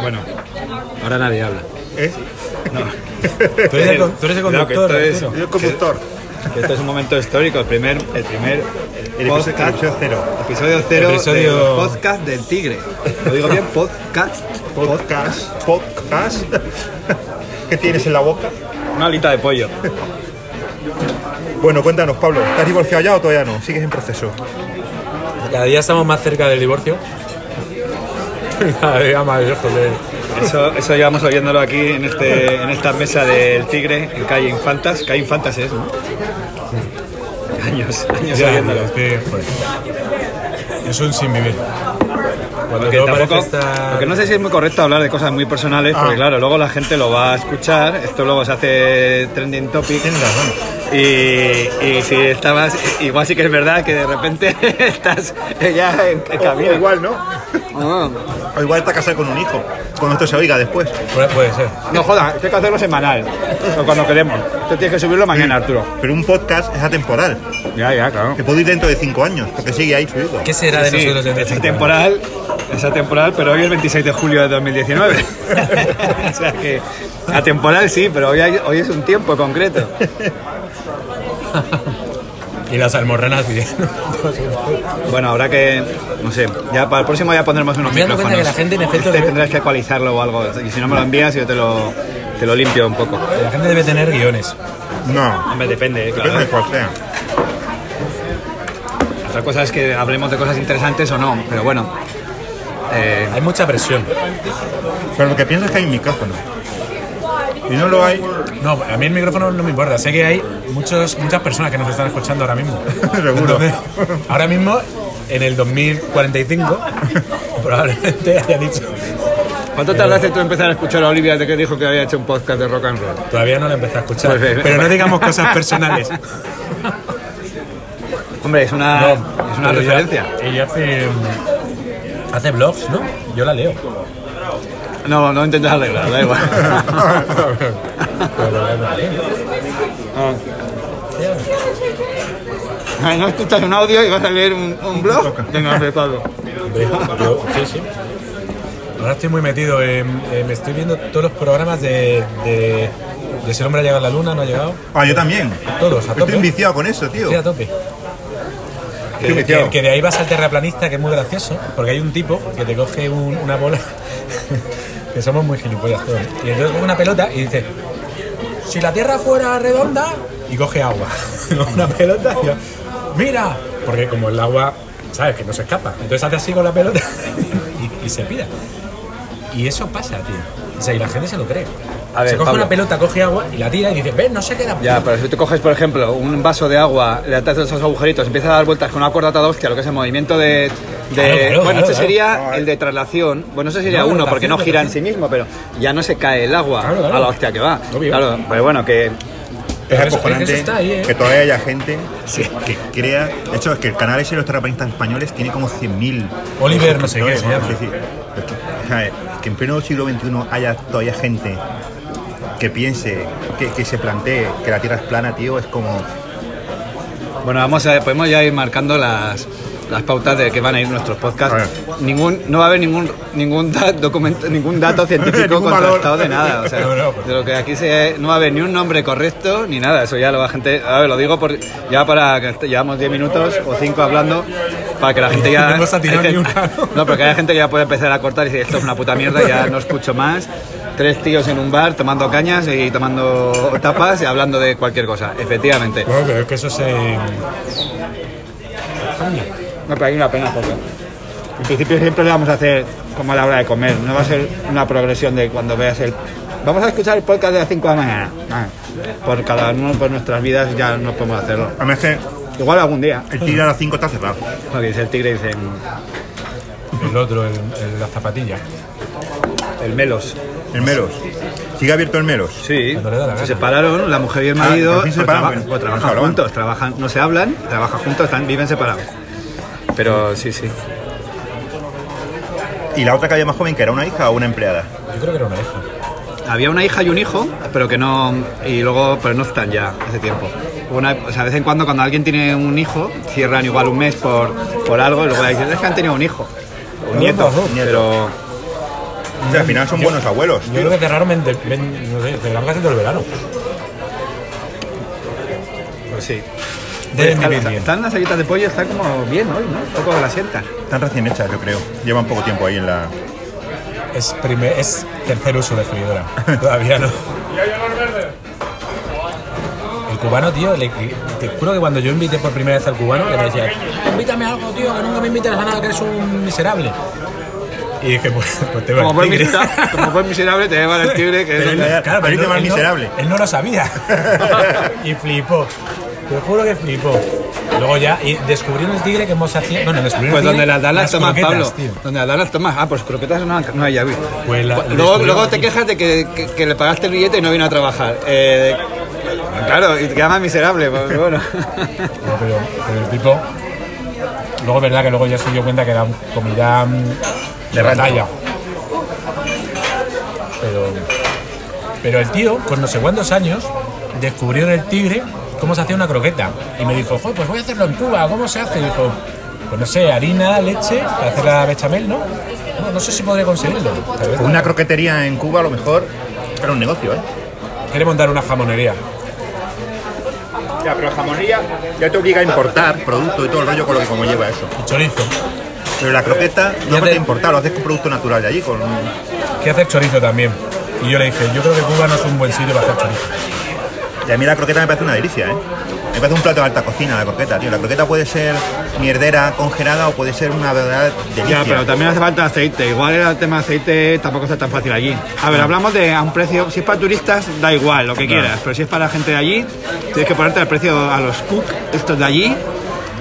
Bueno, ahora nadie habla. ¿Eh? Tú eres el, tú eres el conductor. esto es-. Yo conductor. Que Esto es un momento histórico, el primer, el primer El episodio, el episodio cero. episodio cero Episodio- del podcast del tigre. ¿Lo digo bien? Podcast. Podcast. Podcast. ¿Qué tienes en la boca? Una alita de pollo. Bueno, cuéntanos, Pablo. ¿Estás divorciado ya o todavía no? ¿Sigues en proceso? Cada día estamos más cerca del divorcio. Cada día más lejos de Eso, eso llevamos oyéndolo aquí en, este, en esta mesa del tigre, en calle Infantas. Calle Infantas es, ¿no? Años, años Ya, oyéndolo. es que, joder, es un sin vivir. Cuando Porque tampoco, parece estar... porque no sé si es muy correcto hablar de cosas muy personales, porque Ah. claro, luego la gente lo va a escuchar, esto luego se hace trending topic. Razón. Y, y si estabas, igual sí que es verdad que de repente estás ya en en O, camino. o igual, ¿no? Ah. O igual está casado con un hijo. Cuando esto se oiga después. Puede, puede ser. No joda, esto hay que hacerlo semanal, o cuando queremos. Esto tienes que subirlo mañana, Arturo. Pero un podcast es atemporal. Ya, ya, claro. Que puede ir dentro de cinco años, porque sigue ahí subido. ¿Qué será de Sí, nosotros dentro de es cinco años? atemporal, es atemporal, pero hoy es 26 de julio de 2019. o sea que atemporal sí, pero hoy, hay- hoy es un tiempo concreto. Y las almorranas bien. Bueno, habrá que, no sé, ya para el próximo ya pondremos unos Me micrófonos. cuenta que la gente, en efecto, Este tendrás que actualizarlo o algo, y si no me lo envías yo te lo, te lo limpio un poco. La gente debe tener guiones. No. Hombre, depende, eh, claro. Depende de cuál sea. Otra cosa es que hablemos de cosas interesantes o no, pero bueno. eh, Hay mucha presión. Pero lo que pienso es que hay un micrófono. Si no lo hay, No, a mí el micrófono no me importa. Sé que hay muchos, muchas personas que nos están escuchando ahora mismo. Seguro. Entonces, ahora mismo, en el 2045, probablemente haya dicho. ¿Cuánto tardaste tú en empezar a escuchar a Olivia de que dijo que había hecho un podcast de rock and roll? Todavía no la empecé a escuchar. Pues bien. pero no digamos cosas personales. Hombre, es una, No, es una ella- referencia. Ella hace. Hace blogs, ¿no? Yo la leo. No, no intentes arreglar, da igual. Ay, no escuchas un audio y vas a leer un, un blog. Venga, Pablo. Sí, sí. Ahora estoy muy metido. en- eh, me estoy viendo todos los programas de, de, de Si el hombre ha llegado a la luna, no ha llegado. Ah, yo también. Todos, a tope. Estoy enviciado con eso, tío. Estoy a tope. Estoy Que, que de ahí vas al terraplanista, que es muy gracioso, porque hay un tipo que te coge un- una bola, que somos muy gilipollas todos, y entonces coge una pelota y dice, si la Tierra fuera redonda, y coge agua, una pelota, y yo, mira, porque como el agua, sabes, que no se escapa, entonces hace así con la pelota y, se pira. Y eso pasa, tío. O sea, y la gente se lo cree. A ver, se coge Pablo. una pelota, coge agua y la tira y dice, ven, no se queda. Ya, pero si tú coges, por ejemplo, un vaso de agua, le atas esos agujeritos, empiezas a dar vueltas con una cuerda atada hostia, lo que es el movimiento de... de- Claro, claro, bueno, claro. sería el de traslación. Bueno, ese sería No, uno, porque no gira en sí mismo, pero ya no se cae el agua Claro, claro. a la hostia que va. Obvio. Claro, pero bueno, que... Es acojonante eso está ahí, ¿eh? que todavía haya gente Sí. que crea. De hecho, es que el canal ese de los terraplanistas españoles tiene como 100.000. Oliver no sé qué se llama. Sí, sí. Es que, sea, que en pleno siglo XXI haya todavía gente que piense, que, que se plantee que la Tierra es plana, tío, es como. Bueno, vamos a, podemos ya ir marcando las, las pautas de que van a ir nuestros podcasts. Ningún, no va a haber ningún ningún da- documento, ningún dato científico Ningún valor. contrastado de nada. O sea, No, no, pues. de lo que aquí se, no va a haber ni un nombre correcto ni nada. Eso ya lo va gente. A ver, lo digo por, ya para que llevamos 10 minutos o 5 hablando para que la gente ya. No hemos atinado hay ni gente- una, ¿no? No, pero que haya gente que ya puede empezar a cortar y decir esto es una puta mierda, ya no escucho más. Tres tíos en un bar tomando cañas y tomando tapas y hablando de cualquier cosa. Efectivamente. Bueno, pero es que eso se. No, pero hay una pena porque en principio siempre le vamos a hacer como a la hora de comer, no va a ser una progresión de cuando veas el... Vamos a escuchar el podcast de las 5 de la mañana. Ah, por cada uno, por nuestras vidas ya no podemos hacerlo. A mí es que Igual algún día. el tigre a las 5 está cerrado. Porque dice el tigre, dice El otro, el, el- las zapatillas. el melos. El Melos. ¿Sigue abierto el Melos? Sí, la se separaron, la mujer y el Ah, marido fin se separaron, traba- no trabajan juntos, trabajan, no se hablan, trabajan juntos, están, viven separados. Pero sí, sí. ¿Y la otra que había más joven, que era una hija o una empleada? Yo creo que era una hija. Había una hija y un hijo, pero que no. Y luego, pero no están ya hace tiempo. Una, o sea, de vez en cuando cuando alguien tiene un hijo, cierran igual un mes por, por algo y luego dicen, es que han tenido un hijo. Un nieto, pero... O sea, al final son buenos abuelos. Yo creo que cerraron, ven- ven- no sé, cerraron casi todo el verano. Pues sí. Deben Están- bien. Están las alitas de pollo, está como bien hoy, ¿no? Un poco grasientas. Están recién hechas, yo creo. Llevan poco tiempo ahí en la. Es, primer, es tercer uso de freidora. Todavía no. El cubano, tío, le- te juro que cuando yo invité por primera vez al cubano, que me decía, "Ah, invítame a algo, tío, que nunca me invitas a nada, que eres un miserable. Y dije, pues, pues te va Como el tigre. como buen miserable te lleva el tigre, que es Pero él, donde- claro, pero él, no- miserable. él no lo sabía. y flipó. Te juro que flipó. Luego ya y descubrieron el tigre que hemos hacía. Bueno, descubrieron Pues el donde tigre, las dan las tomas, croquetas, Pablo. tío. Donde las dan las tomas. Ah, pues croquetas no, no hay. Pues la- luego, luego te quejas de que, que- que le pagaste el billete y no vino a trabajar. Eh, claro, y te queda más miserable, pues bueno. No, pero, pero el tipo. Luego es verdad que luego ya se dio cuenta que era comida mm, de batalla. Pero. Pero el tío, con no sé cuántos años, descubrió en el tigre cómo se hacía una croqueta. Y me dijo, "Joder, pues voy a hacerlo en Cuba, ¿cómo se hace? Y dijo, pues no sé, harina, leche, para hacer la bechamel, ¿no? No, no sé si podré conseguirlo. Una croquetería en Cuba a lo mejor era un negocio, ¿eh? Quiere montar una jamonería. Ya, pero la jamonería ya te obliga a importar producto y todo el rollo con lo que como lleva eso. Y chorizo. Pero la croqueta no te te- importar, lo haces con producto natural de allí, con Que hacer chorizo también. Y yo le dije, yo creo que Cuba no es un buen sitio para hacer chorizo. Y a mí la croqueta me parece una delicia, ¿eh? Me parece un plato de alta cocina la croqueta, tío. La croqueta puede ser mierdera congelada o puede ser una verdadera delicia. Ya, pero también hace falta aceite. Igual el tema de aceite tampoco está tan fácil allí. A ver, hablamos de a un precio. Si es para turistas, da igual, lo que Claro. quieras. Pero si es para la gente de allí, tienes que ponerte el precio a los cook, estos de allí.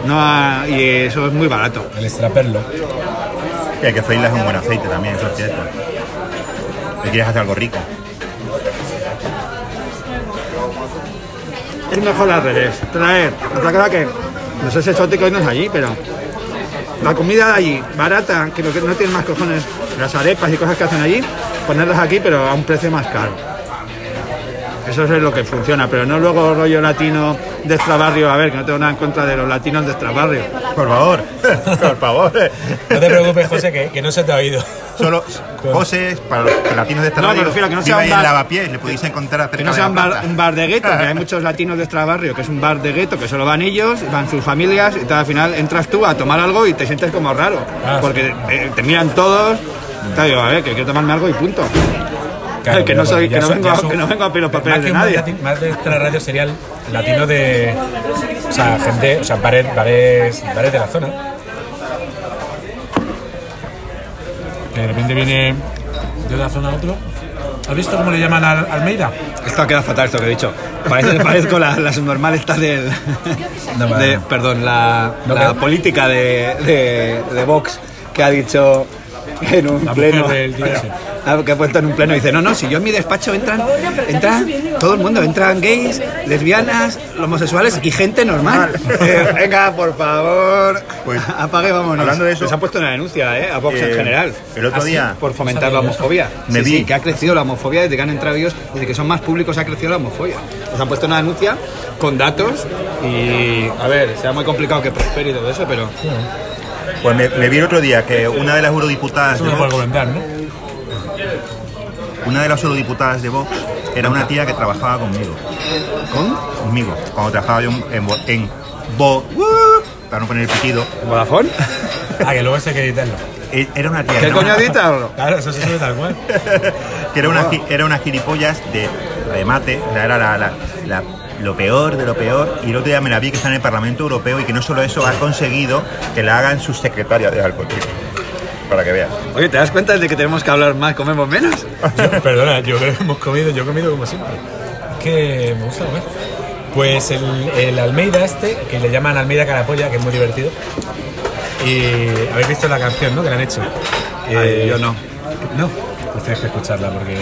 No a- y eso es muy barato. El extraperlo. Y hay que freírlas en un buen aceite también, eso es cierto. Si quieres hacer algo rico. Mejor al revés. Traer, otra cosa que no sé si exótico y no es allí, pero la comida de allí, barata, que lo que no tiene más cojones, las arepas y cosas que hacen allí, ponerlas aquí, pero a un precio más caro. Eso es lo que funciona, pero no luego rollo latino de extrabarrio. A ver, que no tengo nada en contra de los latinos de extrabarrio. Por favor, por favor. No te preocupes, José, que, que no se te ha oído. Solo José, para los latinos de esta No, me refiero que no sea un bar- Lavapiés, le podéis encontrar Que no sea un bar, plaza. un bar de gueto, que hay muchos latinos de extrabarrio, que es un bar de gueto, que solo van ellos, van sus familias, y tal, al final entras tú a tomar algo y te sientes como raro. Ah, porque eh, te miran todos. Tal, digo, a ver, que quiero tomarme algo y punto. Claro, que, no soy, que, no vengo, son- que no vengo a pedir los más papeles de nadie. Más de extra radio sería el latino de. O sea, gente. O sea, bares, bares, bares de la zona. Que de repente viene de una zona a otro. ¿Has visto cómo le llaman a Almeida? Esto ha quedado fatal, esto que he dicho. Parece, parezco la, la subnormal esta del. No, de- perdón, la, No, la política de, de, de Vox que ha dicho en un La pleno. del. Ah, que ha puesto en un pleno y dice, no, no, si yo en mi despacho entran, entran todo el mundo, entran gays, lesbianas, homosexuales y gente normal. Eh, venga, por favor, Pues, apague, vámonos. hablando de eso- Les han puesto una denuncia, ¿eh? A Vox Eh, en general. el otro Así, día- Por fomentar la homofobia. Me Sí, vi- sí, que ha crecido la homofobia desde que han entrado ellos, desde que son más públicos ha crecido la homofobia. Les han puesto una denuncia con datos y, a ver, será muy complicado que prospere y todo eso, pero... Pues me, me vi el otro día que una de las eurodiputadas Eso de Vox, comentar, ¿no? una de las eurodiputadas de Vox era una tía que trabajaba conmigo. ¿Con? Conmigo. Cuando trabajaba yo en, Bo- en Bo, para no poner el pitido, ¿Vodafone? Ah, que luego ese hay que editarlo. e- era una tía ¿Qué que era coño una- editarlo? Claro, eso se sube tal cual. que era una, gi- era una gilipollas de remate, o sea, era la, la- la- lo peor de lo peor. Y el otro día me la vi que está en el Parlamento Europeo y que no solo eso, ha conseguido que la hagan su secretaria de tío. Para que veas. Oye, ¿te das cuenta de que tenemos que hablar más, comemos menos? Yo- perdona, yo creo que hemos comido, yo he comido como siempre. Es que me gusta comer. Pues el, el Almeida este, que le llaman Almeida Carapolla, que es muy divertido. Y habéis visto la canción, ¿no? Que le han hecho. Ay, yo no. No, pues tienes que escucharla porque.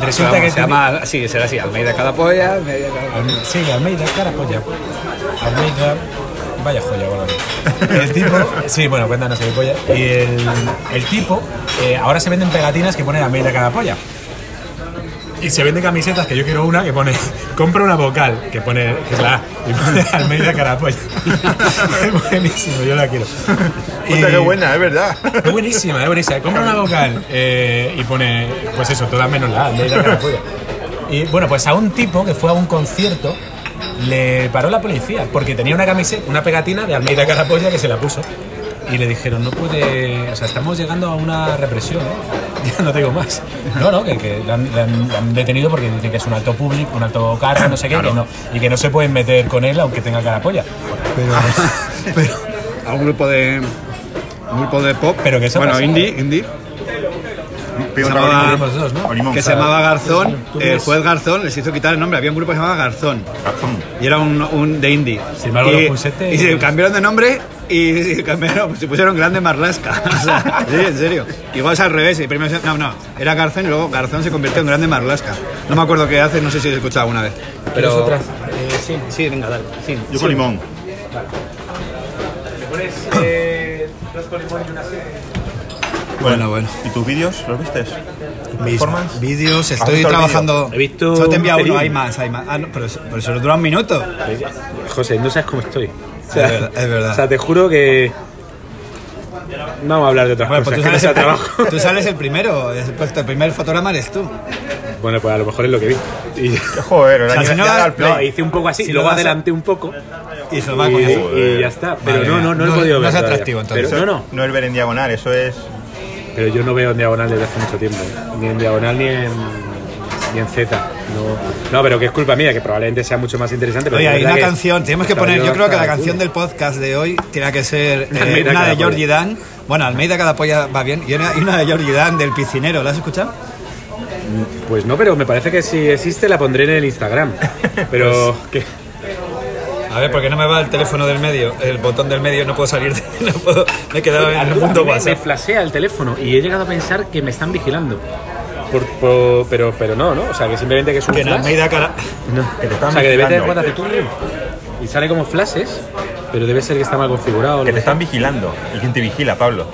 Resulta Vamos, que se llama, sí, será así, Almeida cada polla, Almeida cada... Alme- Sí, Almeida, Carapolla. Almeida, vaya joya, bueno. El tipo, sí, bueno, cuéntanos el polla. Y el, el tipo, eh, ahora se venden pegatinas que ponen Almeida Carapolla. Y se venden camisetas que yo quiero una que pone compra una vocal, que pone que es la A, y pone Almeida Carapolla. es buenísimo, yo la quiero. Puta, qué buena, es verdad. Es buenísima, es buenísima. Compra una vocal eh, y pone, pues eso, todas menos la A, Almeida Carapolla. Y bueno, pues a un tipo que fue a un concierto le paró la policía porque tenía una camiseta, una pegatina de Almeida Carapolla que se la puso. Y le dijeron, no puede, o sea, estamos llegando a una represión, ¿eh? Ya no te digo más. No, no, que, que le, han, le han- le han detenido porque dicen que es un alto público, un alto cargo, no sé qué, que no, y que no se pueden meter con él aunque tenga carapolla. Pero, pero, A un grupo de. Un grupo de pop. Pero que eso Bueno, pasa. indie, indie. Que se llamaba Garzón. El juez Garzón les hizo quitar el nombre. Había un grupo que se llamaba Garzón. Garzón. Y era un, un de indie. Sin embargo, y, los Pusete- y se cambiaron de nombre y, y cambiaron, se pusieron Grande Marlasca. O sea, sí, en serio. Igual es al revés. Y primero no, no. Era Garzón y luego Garzón se convirtió en Grande Marlasca. No me acuerdo qué hace, no sé si lo he escuchado alguna vez. ¿Quieres Pero. otras? Eh, sí. Sí, venga, dale. Sí. Yo con limón. ¿Le pones eh, dos con limón y una así? Bueno, bueno. ¿Y tus vídeos los viste? Mis ¿Performance? vídeos, ¿Has estoy trabajando. He visto Solo te he enviado un uno, hay más, hay más. Ah, no, pero, eso- pero solo dura un minuto. José, no sabes cómo estoy. O Es verdad, es verdad. O sea, te juro que. Vamos a hablar de otras Bueno, pues cosas. tú que no sales, sea el, trabajo. tú sales el primero. es- Pues el primer fotograma eres tú. Bueno, pues a lo mejor es lo que vi. Y, Joder, O sea, si no- el play. no, hice un poco así, Si luego adelanté un poco. Y se lo va a Y, y ya está. Pero Madre no, no, no, lo No- he podido no ver. es todavía. atractivo, entonces. Pero, no, no. No es ver en diagonal, eso es. Pero yo no veo en diagonal desde hace mucho tiempo. ¿eh? Ni en diagonal ni en, ni en Z. No, no, pero que es culpa mía, que probablemente sea mucho más interesante. Pero Oye, hay una que- canción, tenemos que poner, yo creo que la canción culo. del podcast de hoy tiene que ser eh, una de Georgie. Dan. Bueno, Almeida cada polla va bien. Y una, y una de Georgie Dan del piscinero, ¿la has escuchado? Pues no, pero me parece que si existe la pondré en el Instagram. Pero que A ver, porque no me va el teléfono del medio, el botón del medio, no puedo salir, de- no puedo, me he quedado en el mundo me, me flashea el teléfono y he llegado a pensar que me están vigilando. Por- por- pero, pero no, ¿no? O sea, que simplemente que es un Que en flash. Almeida cara... No. Que te están o sea, que de vigilando. cuando hace turno y sale como flashes, pero debe ser que está mal configurado. Que te están vigilando. ¿Y quién te vigila, Pablo?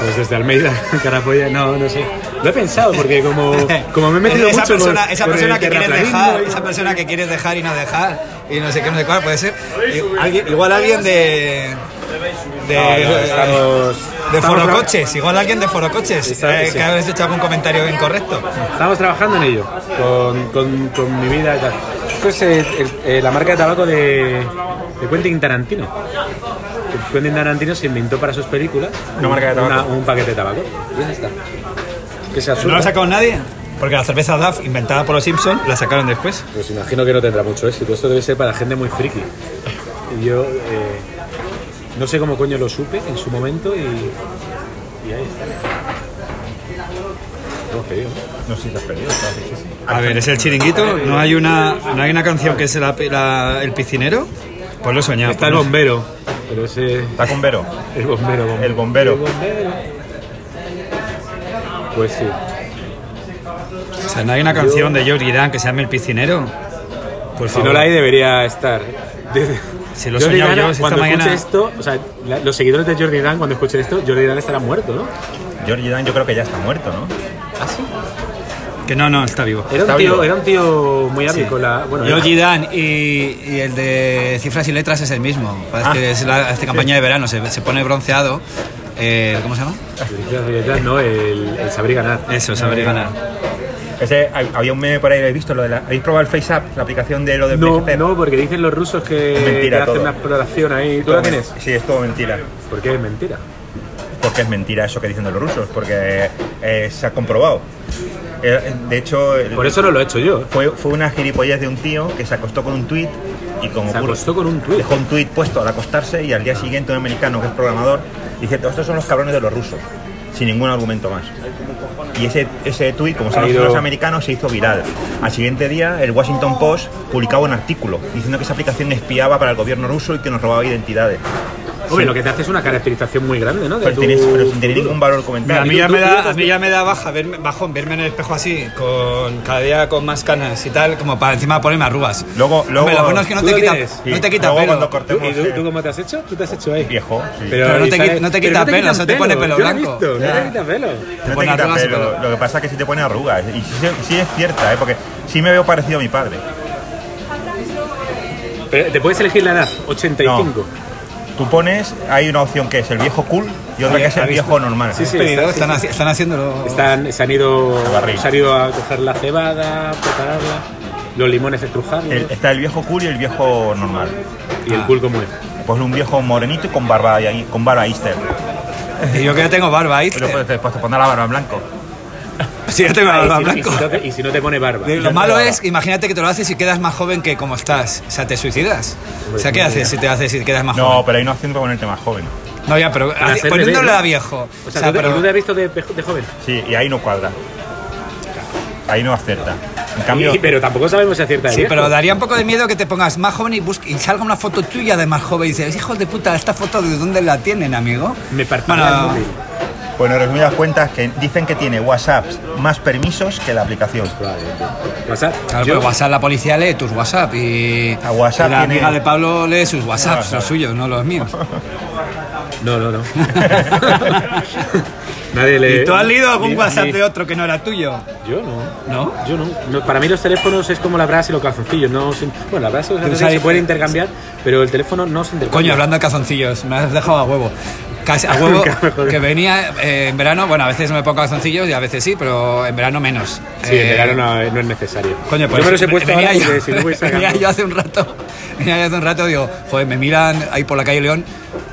Pues desde Almeida, Carapolla, no, no sé. Lo he pensado porque como, como me he metido esa mucho persona, con- esa con persona que quieres dejar, y- esa persona que quieres dejar y no dejar y no sé qué, no sé cuál, puede ser alguien- igual alguien de de, No, no, estamos, de Forocoches, igual alguien de Forocoches, Está- eh, sí. que habéis hecho algún comentario incorrecto. Estamos trabajando en ello, con, con, con mi vida y tal. Esto es eh, el- la marca de tabaco de, de Quentin Tarantino. Quentin Tarantino se inventó para sus películas Una marca de tabaco. una- un paquete de tabaco. Y ya está. Que se ¿No lo ha sacado nadie? Porque la cerveza DAF, inventada por los Simpsons, la sacaron después. Pues imagino que no tendrá mucho éxito. Esto debe ser para gente muy friki. Y yo eh, no sé cómo coño lo supe en su momento y, y ahí está. Hemos pedido, ¿no? No sé si te has perdido. claro que sí, sí. A ver, es el chiringuito, no hay una, no hay una canción que es la- la- el piscinero. Pues lo he soñado. Está el pues bombero, pero ese Está con Vero. el bombero, bombero. El bombero. El bombero. Pues sí. O sea, no hay una canción de Georgie Dan que se llame El piscinero. Por Si favor. no la hay debería estar. Si lo Jordi Dan, yo, esta cuando mañana- escuche esto, o sea, la- los seguidores de Jordi Dan cuando escuchen esto, Jordi Dan estará muerto, ¿no? Georgie Dan yo creo que ya está muerto, ¿no? ¿Ah, sí? Que no, no, está vivo. Era Está un, tío, vivo. era un tío muy hábil con la. Bueno, Georgie Dan y, y el de cifras y letras es el mismo. Parece Ah. que es la esta campaña de verano, se, se pone bronceado. Eh, ¿Cómo se llama? no, el, el saber ganar. Eso, saber ganar. Ese, hay- había un meme por ahí, ¿habéis visto? Lo de la, ¿Habéis probado el FaceApp, la aplicación de lo de No, no, porque dicen los rusos que, Es mentira que hacen todo. una exploración ahí. ¿Tú la tienes? Sí, es todo mentira. ¿Por qué es mentira? Porque es mentira eso que dicen los rusos, porque eh, se ha comprobado. Eh, de hecho, el- Por eso no lo he hecho yo. fue, fue una gilipollez de un tío que se acostó con un tuit y como Se acostó con un tuit. dejó un tuit puesto al acostarse y al día siguiente un americano que es programador dice estos son los cabrones de los rusos sin ningún argumento más. Y ese, ese tuit como ido- los americanos se hizo viral. Al siguiente día el Washington Post publicaba un artículo diciendo que esa aplicación espiaba para el gobierno ruso y que nos robaba identidades Hombre, lo que te hace es una caracterización muy grande, ¿no? De Pero, tu tienes- pero sin tener ningún valor Mira, a comentario. mí ya me da, a mí ya me da baja verme, bajón, verme en el espejo así, con cada día con más canas y tal, como para encima ponerme arrugas. Luego, luego Hombre, lo bueno es que no ¿Tú te quita, no te quita luego pelo. cuando ¿Tú, cortemos ¿Y tú, eh, tú cómo te has hecho? ¿Tú te has hecho ahí? viejo, sí. Pero no te sale- qui- no te pero quita pelo, se te pone pelo Yo lo he blanco. visto, no te quita pelo. No te pone quita pelo. Lo que pasa es que sí te pone arrugas. Y sí, sí es cierta, ¿eh? porque sí me veo parecido a mi padre. Pero te puedes elegir la edad, 85. Tú pones, hay una opción que es el viejo cool y otra que es el viejo normal. Sí, sí. Está- están, sí, haci- están haciéndolo. Están, se, han ido, A barril. se han ido a coger la cebada, prepararla, los limones estrujarlos El- está el viejo cool y el viejo normal. y el Ah. cool como es. Pues un viejo morenito y con barba, y- con barba Easter. Y yo que ya tengo barba ahí. Pero pues, después te pondrá la barba en blanco. Sí, ya tengo la Ah, y barba si- y si no te- y si no te pone barba. Lo malo es, imagínate que te lo haces y quedas más joven que como estás. O sea, te suicidas. O sea, ¿qué haces si te haces y quedas más No, joven? pero hay una opción para ponerte más joven. No, ya, pero bebé, ¿no? a viejo. O sea, ¿tú, te- pero- tú te has visto de, de joven. Sí, y ahí no cuadra. Ahí no acerta. En cambio, Y- pero tampoco sabemos si acierta Sí, pero daría un poco de miedo que te pongas más joven y, busque, y salga una foto tuya de más joven y dices, hijos de puta, ¿esta foto de dónde la tienen, amigo? Me parpadea Bueno, el móvil. Bueno, en resumidas cuentas, que dicen que tiene WhatsApp más permisos que la aplicación. WhatsApp. Claro, Yo- pero WhatsApp, la policía lee tus WhatsApp y, A WhatsApp y la tiene- amiga de Pablo lee sus WhatsApps, WhatsApp. los suyos, no los míos. No, no, no. Nadie le. ¿Y tú has leído algún ni- WhatsApp ni- de otro que no era tuyo? Yo no. ¿No? Yo no. No, Para mí los teléfonos es como la brasa y los calzoncillos. No, se- bueno, la brasa y los calzoncillos sabes- se pueden intercambiar, pero el teléfono no se intercambia. Coño, hablando de calzoncillos, me has dejado a huevo. Casi a huevo que venía eh, en verano, bueno, a veces no me pongo calzoncillos y a veces sí, pero en verano menos. Sí, en Eh, verano no, no es necesario. Coño, pues yo me los he puesto venía ahora yo, porque si no voy venía sacando. yo hace un rato, venía yo hace un rato, digo, joder, me miran ahí por la calle León,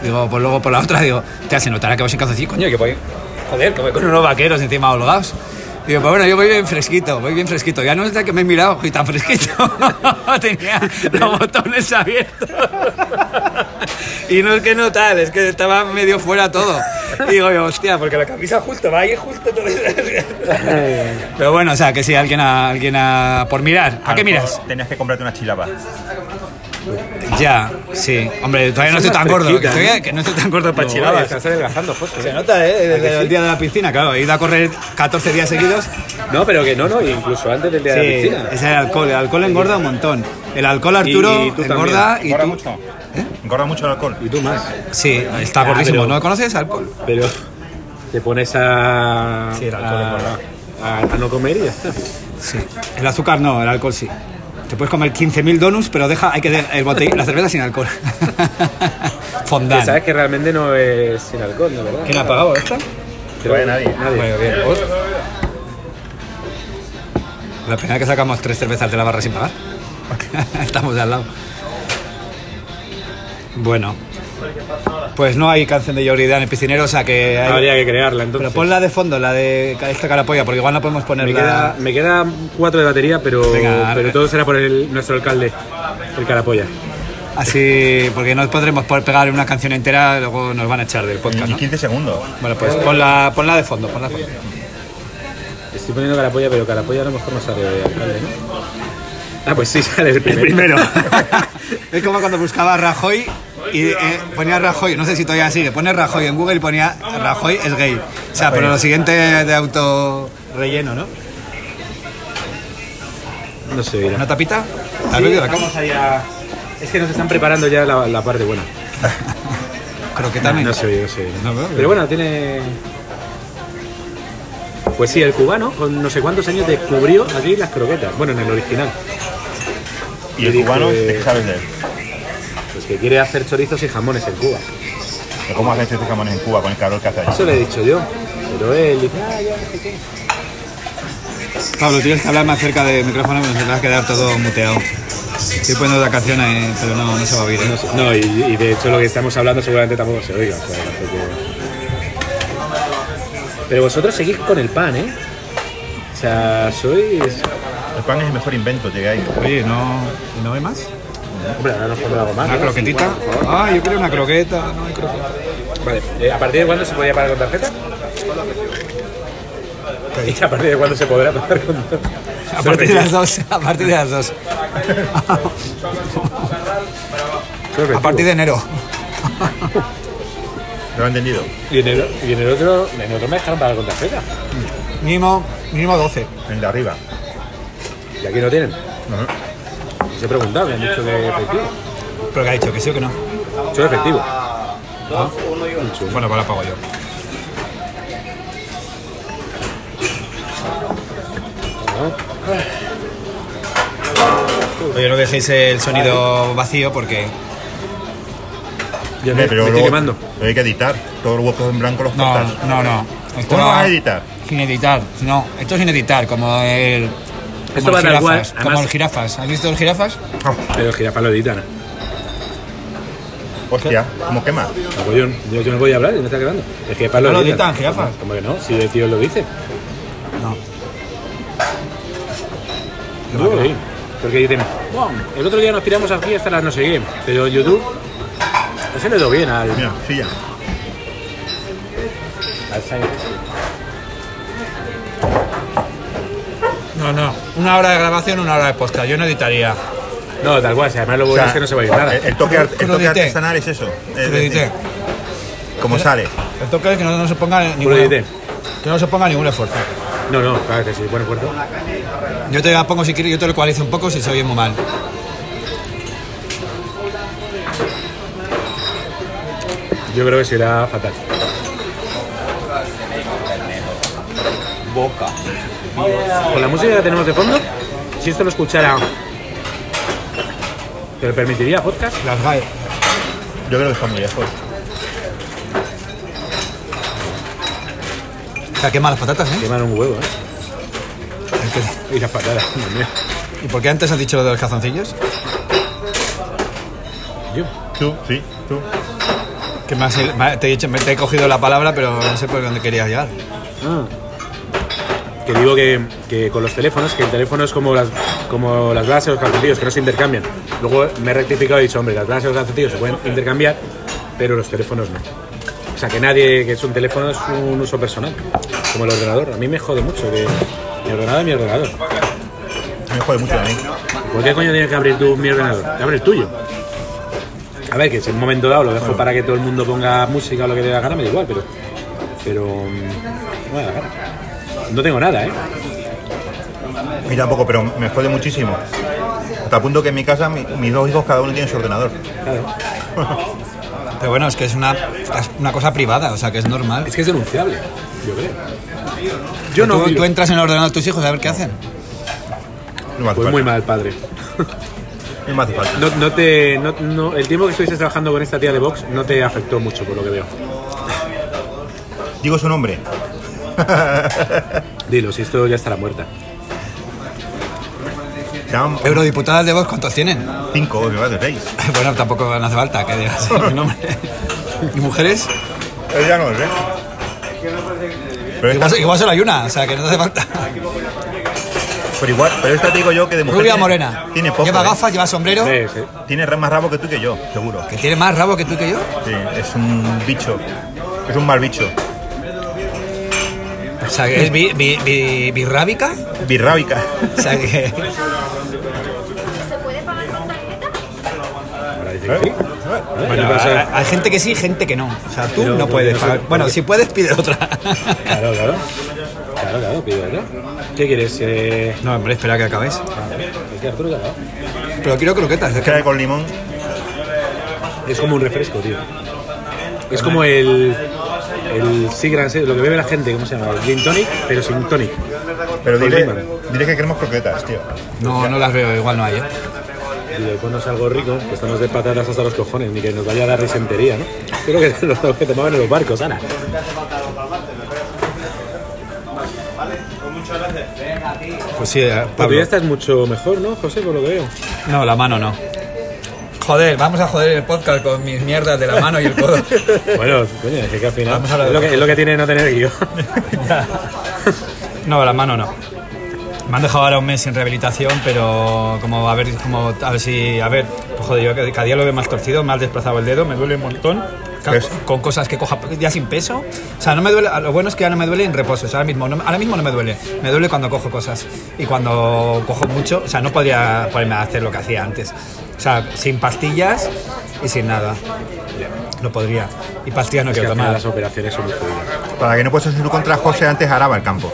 digo, pues luego por la otra, digo, te se notará que voy sin calzoncillos, coño, que voy, joder, que voy con unos vaqueros encima holgados. Digo, pues bueno, yo voy bien fresquito, voy bien fresquito. Ya no es de que me he mirado y tan fresquito. Tenía los botones abiertos. y no es que no tal, es que estaba medio fuera todo. Y digo, yo, hostia, porque la camisa justo va ahí justo. todo Pero bueno, o sea, que si alguien a, alguien a, por mirar. ¿A qué lo mejor miras? Tenías que comprarte una chilaba. Ya, sí. Hombre, todavía no estoy tan gordo. Que, ¿no? que no estoy tan gordo para No, chilabas. Estás adelgazando, José. Se nota, ¿eh? Desde ¿A que el sí? día de la piscina, claro. He ido a correr 14 días seguidos. No, pero que no, no, incluso antes del día de la Sí, piscina. es el alcohol. El alcohol engorda un montón. El alcohol, Arturo, Y tú engorda y ¿Engorda tú... mucho? ¿Engorda mucho el alcohol? Y tú más. Sí, está Ah, gordísimo. pero- ¿No conoces alcohol? Pero te pones a. Sí, el alcohol a, engorda. a- a no comer y ya está. Sí. El azúcar no, el alcohol sí. Te puedes comer 15.000 donuts, pero deja, hay que de- el botellín, la cerveza sin alcohol. Que Fondant. sabes que realmente no es sin alcohol, ¿no? ¿verdad? ¿Quién ha pagado esta? Creo que nadie. Nadie. Bueno, bien. ¿Vos? La primera que sacamos tres cervezas de la barra sin pagar. Estamos de al lado. Bueno. Pues no hay canción de Jordi Dan en el piscinero, o sea que hay... Habría que crearla entonces. Pero ponla de fondo, la de esta carapolla, porque igual no podemos me, ponerla... queda, me queda cuatro de batería, pero, Venga, pero arre. todo será por el, nuestro alcalde, el Carapolla. Así, porque no podremos por pegar una canción entera, luego nos van a echar del podcast, Y ¿no? 15 segundos. Bueno, pues ponla, ponla de fondo, ponla de fondo. Estoy poniendo Carapolla, pero Carapolla a lo mejor no sale de alcalde, ¿no? Ah, pues sí, sale el primero. es como cuando buscaba Rajoy y eh, ponía Rajoy, no sé si todavía sigue, pone Rajoy en Google y ponía Rajoy es gay. O sea, pero lo siguiente de auto relleno, ¿no? no sé, mira. ¿Una tapita? ¿Has bebido la cama? vamos allá. Es que nos están preparando ya la, la parte buena. Croqueta No menos. se oye, no se oye. No, no, Pero bueno, tiene. Pues sí, el cubano con no sé cuántos años descubrió aquí las croquetas. Bueno, en el original. ¿Y el cubano? ¿De qué sabes de él? Que quiere hacer chorizos y jamones en Cuba. ¿De ¿Cómo hacen estos jamones en Cuba con el calor que hace ahí? Eso le he dicho yo. Pero él dice, ah, ya, no sé qué. Pablo, tienes que hablar más cerca del micrófono, porque nos va a quedar todo muteado. Estoy poniendo la canción ahí, pero no, no se va a oír. ¿eh? No, y, y de hecho lo que estamos hablando seguramente tampoco se oiga. o sea, tampoco- Pero vosotros seguís con el pan, ¿eh? O sea, sois... El pan es el mejor invento que hay. Oye, ¿no, ¿no hay más? Hombre, ahora nos pondrá algo más. ¿Una ¿no? croquetita? Ah, yo quiero una croqueta. No hay croqueta. Vale, eh, ¿a partir de cuándo se podía pagar con tarjeta? ¿Y a partir de cuándo se podrá pagar con tarjeta? A partir de las dos. A partir de las dos. A partir de enero. Lo he entendido. Y en el, y en el otro, en el otro me dejaron pagar con tarjeta. Mínimo, mínimo 12. El de arriba. Y aquí no tienen. Ajá. He preguntado, me han dicho que efectivo. Pero que ha dicho que sí o que no. Soy efectivo. Bueno, pues la pago yo. Oye, no dejéis el sonido vacío porque. Yo Hombre, me, pero me estoy luego quemando. hay que editar. Todos los huecos en blanco los No, cortas. no, no. Esto ¿Cómo no lo vas va- a editar? Sin editar. No, esto sin editar, como el. Como Esto va tal cual, jirafas. Como el jirafas. ¿Has visto el jirafas? Ah, Pero el jirafa lo editan. hostia, ¿cómo quema? Apollón. Yo, yo no voy a hablar y me está quedando. El jirafa lo ¿No lo editan. editan, jirafa? Como que no, si el tío lo dice. No. Lo oí. Porque dicen, "Buah, el otro día nos tiramos aquí hasta las no sé qué. Pero YouTube, ese le doy bien al, Mira, silla. al. No, no. Una hora de grabación, una hora de podcast. Yo no editaría. No, tal cual, si además lo bueno sea, es que no se va a ir nada. El, el toque, art- el toque artesanal es eso. Edité. Como sale. El toque es que no, no se ponga ningún, lo edité. que no se ponga ningún esfuerzo. No, no, claro que sí, buen esfuerzo. Yo te la pongo si quieres, yo te lo ecualizo un poco si se oye muy mal. Yo creo que será fatal. Boca. Con la música que tenemos de fondo, si esto lo escuchara, ¿te lo permitiría podcast? Las GAE. Yo creo que está muy lejos. O sea, quema las patatas, ¿eh? Queman un huevo, ¿eh? Y las patadas, Dios mío. ¿Y por qué antes has dicho lo de los calzoncillos? Yo. Tú, sí, tú. Que me has- me- te, he dicho, me- te he cogido la palabra, pero no sé por dónde querías llegar. Que digo que, que con los teléfonos, que el teléfono es como las, como las bragas y los calzoncillos, que no se intercambian. Luego me he rectificado y he dicho, hombre, las bragas y los calzoncillos se pueden intercambiar, pero los teléfonos no. O sea, que nadie, que es un teléfono es un uso personal, como el ordenador. A mí me jode mucho que mi ordenador es mi ordenador. Me jode mucho a mí. ¿Por qué coño tienes que abrir tú mi ordenador? Abre el tuyo. A ver, que si en un momento dado lo dejo para que todo el mundo ponga música o lo que le dé la gana, me da igual, pero. Pero. mm, No me da gana. No tengo nada, ¿eh? Mí tampoco, pero me jode muchísimo. Hasta el punto que en mi casa mi- mis dos hijos cada uno tiene su ordenador. Claro. Pero bueno, es que es una, es una cosa privada, o sea, que es normal. Es que es denunciable, yo creo. Yo no. ¿Tú, miro. tú entras en el ordenador de tus hijos a ver qué hacen. No me hace Pues muy falta. mal, padre. No me hace falta. No, no te, no, no- el tiempo que estuviste trabajando con esta tía de Vox no te afectó mucho, por lo que veo. Digo su nombre. Dilo, si esto ya estará muerta. Eurodiputadas de Vox, ¿cuántos tienen? cinco, me parece seis. bueno, tampoco no hace falta que digas mi nombre. ¿Y mujeres? Pero ya no lo sé. Pero esta, Igual, igual solo hay una, o sea, que no hace falta. pero igual, pero esta te digo yo que de mujer Rubia tiene- morena. Tiene poco. Lleva ¿eh? gafas, lleva sombrero. Sí, sí. Tiene más rabo que tú que yo, seguro. Que tiene más rabo que tú que yo. Sí, es un bicho. Es un mal bicho. O sea, que es bi, bi, bi- birrábica. Birrábica. O sea, que... ¿Se puede pagar con tarjeta? Ahora dice que sí. Bueno, ¿Qué pasa? hay, hay gente que sí, gente que no. O sea, tú Pero, no ¿por puedes pagar. Bueno, si puedes, pide otra. Claro, claro. Claro, claro, pido otra. ¿Qué quieres? Eh... No, hombre, espera que acabes. Es que Arturo ya va. Pero quiero croquetas. es que- con limón. Es como un refresco, tío. Es como el. El Sigran, lo que bebe la gente, ¿cómo se llama? El gin tonic, pero sin tonic. Pero dile, dile que queremos croquetas, tío. No, no las veo, igual no hay, ¿eh? Y le pones algo rico, que estamos de patatas hasta los cojones, ni que nos vaya a dar disentería, ¿no? Creo que lo que tomaban en los barcos, Ana. Pues sí, eh, Pero Pablo. ya estás mucho mejor, ¿no, José? Por lo que veo. No, la mano no. Joder, vamos a joder el podcast con mis mierdas de la mano y el codo. Bueno, coño, es que al final Vamos a hablar es de lo que, es lo que tiene no tener guion. No, la mano no. Me han dejado ahora un mes sin rehabilitación, pero como a ver, como a ver si, a ver, pues joder, yo cada día lo veo más torcido, me has desplazado el dedo, me duele un montón. ¿Ves? Con cosas que coja ya sin peso. O sea, no me duele, lo bueno es que ya no me duele en reposo. O sea, ahora mismo, no, ahora mismo no me duele. Me duele cuando cojo cosas. Y cuando cojo mucho, o sea, no podría ponerme a hacer lo que hacía antes. O sea, sin pastillas y sin nada. No podría. Y pastillas no Es quiero tomar. las operaciones son muy jodidas. Para que no puedas usar en tu contra, José antes araba el campo.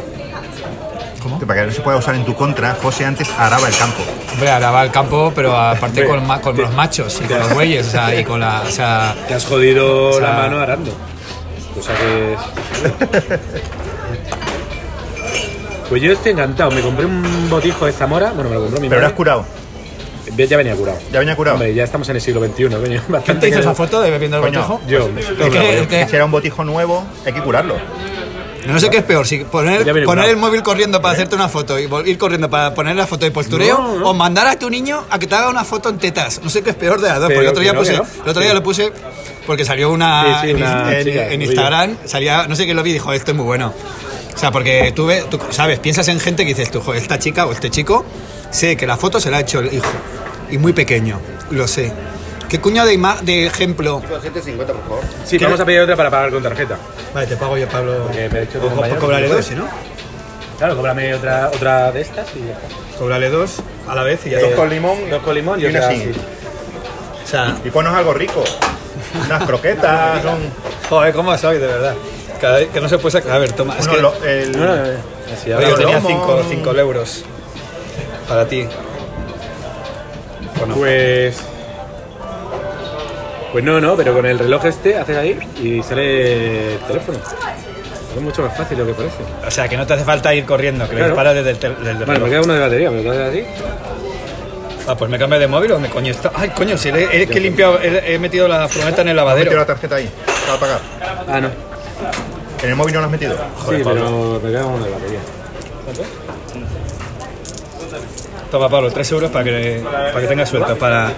¿Cómo? Que Para que no se pueda usar en tu contra, José antes araba el campo. Hombre, ahora va al campo, pero aparte con, ma- con los machos y con los bueyes, o sea, y con la. O sea, Te has jodido O sea- la mano arando. Cosa que es... Pues yo estoy encantado. Me compré un botijo de Zamora. Bueno, me lo compró mi Pero lo has madre. curado. Ya venía curado. Ya venía curado. Hombre, ya estamos en el siglo XXI. ¿Quién te hizo que- esa foto de bebiendo el Coño, botijo? Yo. Es que- es que- Si era un botijo nuevo, hay que curarlo. No sé qué es peor, si poner, curado. el móvil corriendo para hacerte una foto y ir corriendo para poner la foto de postureo No, no. o mandar a tu niño a que te haga una foto en tetas. No sé qué es peor de las dos, Pero porque el otro día que no, puse, que no. el otro día Sí. lo puse porque salió una, Sí, sí, en, una en- chica, en muy Instagram, salía, no sé quién lo vi y dijo, esto es muy bueno. O sea, porque tú ves, tú sabes, piensas en gente que dices, tú, esta chica o este chico, sé que la foto se la ha hecho el hijo y muy pequeño, lo sé. ¿Qué cuño de, ima- de ejemplo? Sí, vamos a pedir otra para pagar con tarjeta. Vale, te pago yo, Pablo. Porque me he hecho cobrarle dos, ¿sí, ¿no? Claro, cóbrame otra, otra de estas y ya está. Cobrarle dos a la vez y ya Dos con limón Dos con limón y y otra así. O sea, Y ponos algo rico. Unas croquetas, un, joder, ¿cómo soy, de verdad? Cada vez que no se puede sacar. A ver, toma. Es unos que, lo- el- No, no, no. Así, Oye, yo tenía lomo. 5 euros para ti. Pues. Pues no, no, pero con el reloj este haces ahí y sale el teléfono. Es mucho más fácil de lo que parece. O sea, que no te hace falta ir corriendo, que lo Claro. disparas desde el, tel- desde el Bueno, reloj. me queda uno de batería, me lo haces así. Ah, pues me cambio de móvil o me coño está. Ay, coño, si le- es que he limpiado, he, he metido la furgoneta en el ¿Has metido lavadero. la tarjeta ahí? Para pagar. Ah, no. ¿En el móvil no la has metido? sí, pero me queda uno de batería. Toma, Pablo, 3 euros para que, para que tengas suelto. Para...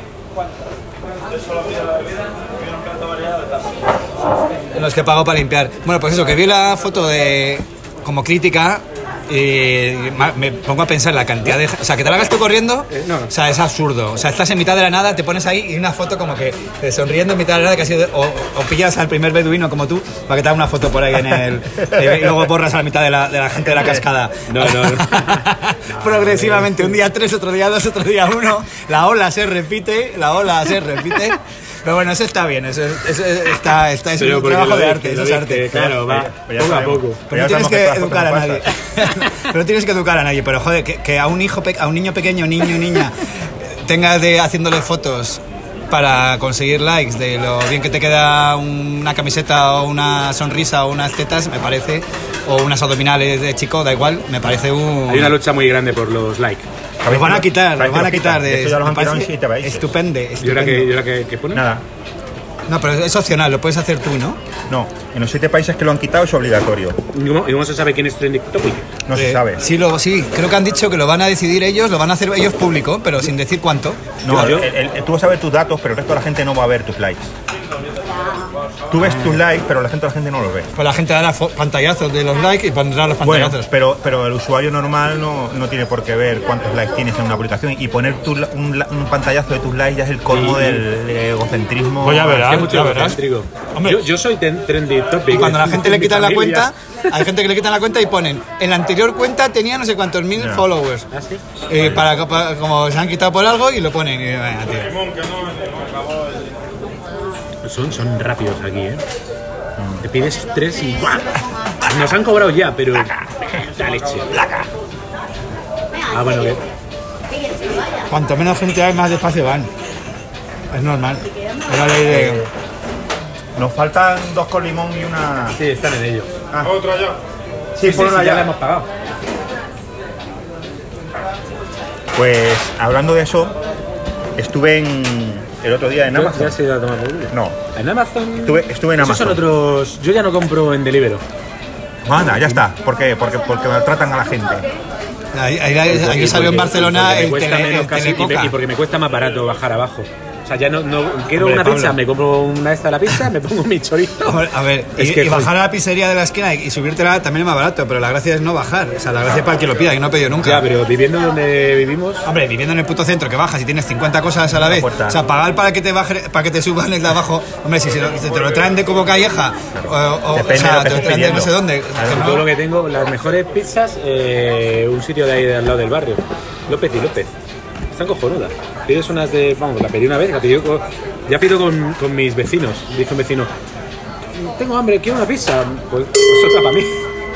Los que pago para limpiar. Bueno, pues eso, que vi la foto de como crítica y me pongo a pensar la cantidad de... O sea, que te la hagas tú corriendo, Eh, no, no. o sea, es absurdo. O sea, estás en mitad de la nada, te pones ahí y una foto como que eh, sonriendo en mitad de la nada, que ha sido... O, o pillas al primer beduino como tú para que te haga una foto por ahí en el... y luego borras a la mitad de la, de la gente de la cascada. No, no, no. Progresivamente, un día tres, otro día dos, otro día uno, la ola se repite, la ola se repite. Pero bueno, eso está bien, eso, es- eso es- está, está, es un trabajo de arte, eso es arte. Claro, va, poco a poco. Pero no tienes que educar a nadie. Pero no tienes que educar a nadie. Pero joder, que, que a un hijo, a un niño pequeño, niño, niña, tengas de haciéndole fotos para conseguir likes de lo bien que te queda una camiseta o una sonrisa o unas tetas, me parece, o unas abdominales de chico, da igual, me parece un... Hay una lucha muy grande por los likes. Los van a quitar, los van a que quitar. De, ya los han parece. Estupende, ¿Y ahora que, estupendo. y ahora que, que pone? Nada. No, pero es opcional, lo puedes hacer tú, ¿no? No, en los siete países que lo han quitado es obligatorio. ¿Y cómo, y cómo se sabe quién es trending topic? No se Eh, sabe. Sí, lo, sí, creo que han dicho que lo van a decidir ellos, lo van a hacer ellos público, pero sin decir cuánto. No, Yo- el- el- tú vas a ver tus datos, pero el resto de la gente no va a ver tus likes. Tú ves tus likes, pero la gente, la gente no los ve. Pues la gente dará pantallazos de los likes y pondrá los Bueno, pantallazos. pero, pero el usuario normal no, no tiene por qué ver cuántos likes tienes en una publicación y poner tu la- un, la- un pantallazo de tus likes ya es el colmo Sí. del egocentrismo. Pues ya verás. Es que mucho ya verás. Hombre. Yo, yo soy ten- trendy topic. y cuando la es- gente le quitan la cuenta, hay gente que le quitan la cuenta y ponen, en la anterior cuenta tenía no sé cuántos mil followers. ¿Ah, sí? Eh, para, para- como se han quitado por algo y lo ponen. Y, venga, tío. Son, son rápidos aquí, ¿eh? Te pides tres y ¡buah! Nos han cobrado ya, pero... La leche. Ah, bueno, que... Cuanto menos gente hay, más despacio van. Es normal. Es la ley de... Nos faltan dos con limón y una. Sí, están en ello. ¿Otra ya? Sí, por sí, una ya ya. la hemos pagado. Pues hablando de eso, estuve en, el otro día en ¿Ya Amazon. has ido a tomar por culo? No, En Amazon... Estuve- estuve en Esos son Amazon. otros... Yo ya no compro en Deliveroo. anda, ya está. ¿Por qué? Porque, porque maltratan a la gente. Ahí, ahí, ahí salió en Barcelona el, tele, el Telecoca. y porque me cuesta más barato bajar abajo. Sea, ya no, no quiero Hombre, una Pablo. pizza, me compro una esta de la pizza, me pongo mi chorizo. A ver, Es y, que, y bajar a la pizzería de la esquina y, y subírtela también es más barato, pero la gracia es no bajar. O sea, la gracia es para el que lo pida, que no ha pedido nunca. Ya, pero viviendo donde vivimos, Hombre, viviendo en el puto centro que bajas y tienes 50 cosas a la vez. puerta. O sea, pagar para que te baje, para que te suban el de abajo. Hombre, si, lo- si te lo traen de como calleja, o, o- sea, te lo traen de no sé dónde. que no- todo lo que tengo, las mejores pizzas, eh, un sitio de ahí de al lado del barrio. López y López. Están cojonudas. Pides unas de. Vamos, la pedí una vez, la pedí con- ya pido con, con mis vecinos. Dice un vecino, tengo hambre, quiero una pizza. Pues, pues otra para mí.